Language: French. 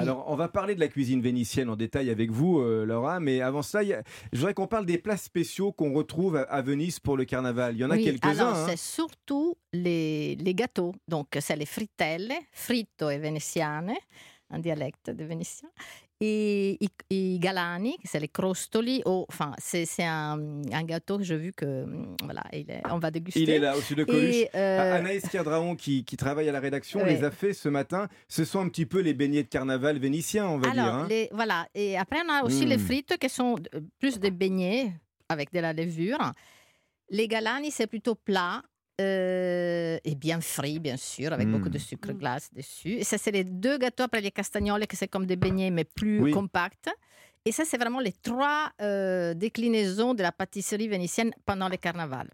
Alors, on va parler de la cuisine vénitienne en détail avec vous, euh, Laura, mais avant ça, je voudrais qu'on parle des plats spéciaux qu'on retrouve à, Venise pour le carnaval. Il y en a quelques-uns. Alors, hein. c'est surtout les, les, gâteaux. Donc, c'est les fritelle, fritto et vénitiane, un dialecte de vénitien. Et i, galani, c'est les crostoli. Oh, enfin, c'est un, un, gâteau que j'ai vu que voilà, il est, on va déguster. Il est là, au-dessus de Coluche. Euh... Anaïs Cardraon, qui, qui, travaille à la rédaction, les a fait ce matin. Ce sont un petit peu les beignets de carnaval vénitiens, on va dire. Hein. Les, voilà. Et après, on a aussi les hmm. frites qui sont plus des beignets avec de la levure. Les galani, c'est plutôt plat euh, et bien frit, bien sûr, avec beaucoup de mm. sucre glace dessus. Et ça, c'est les deux gâteaux. Après, les castagnoles, que c'est comme des beignets, mais plus compacts. Et ça, c'est vraiment les trois euh, déclinaisons de la pâtisserie vénitienne pendant le carnaval.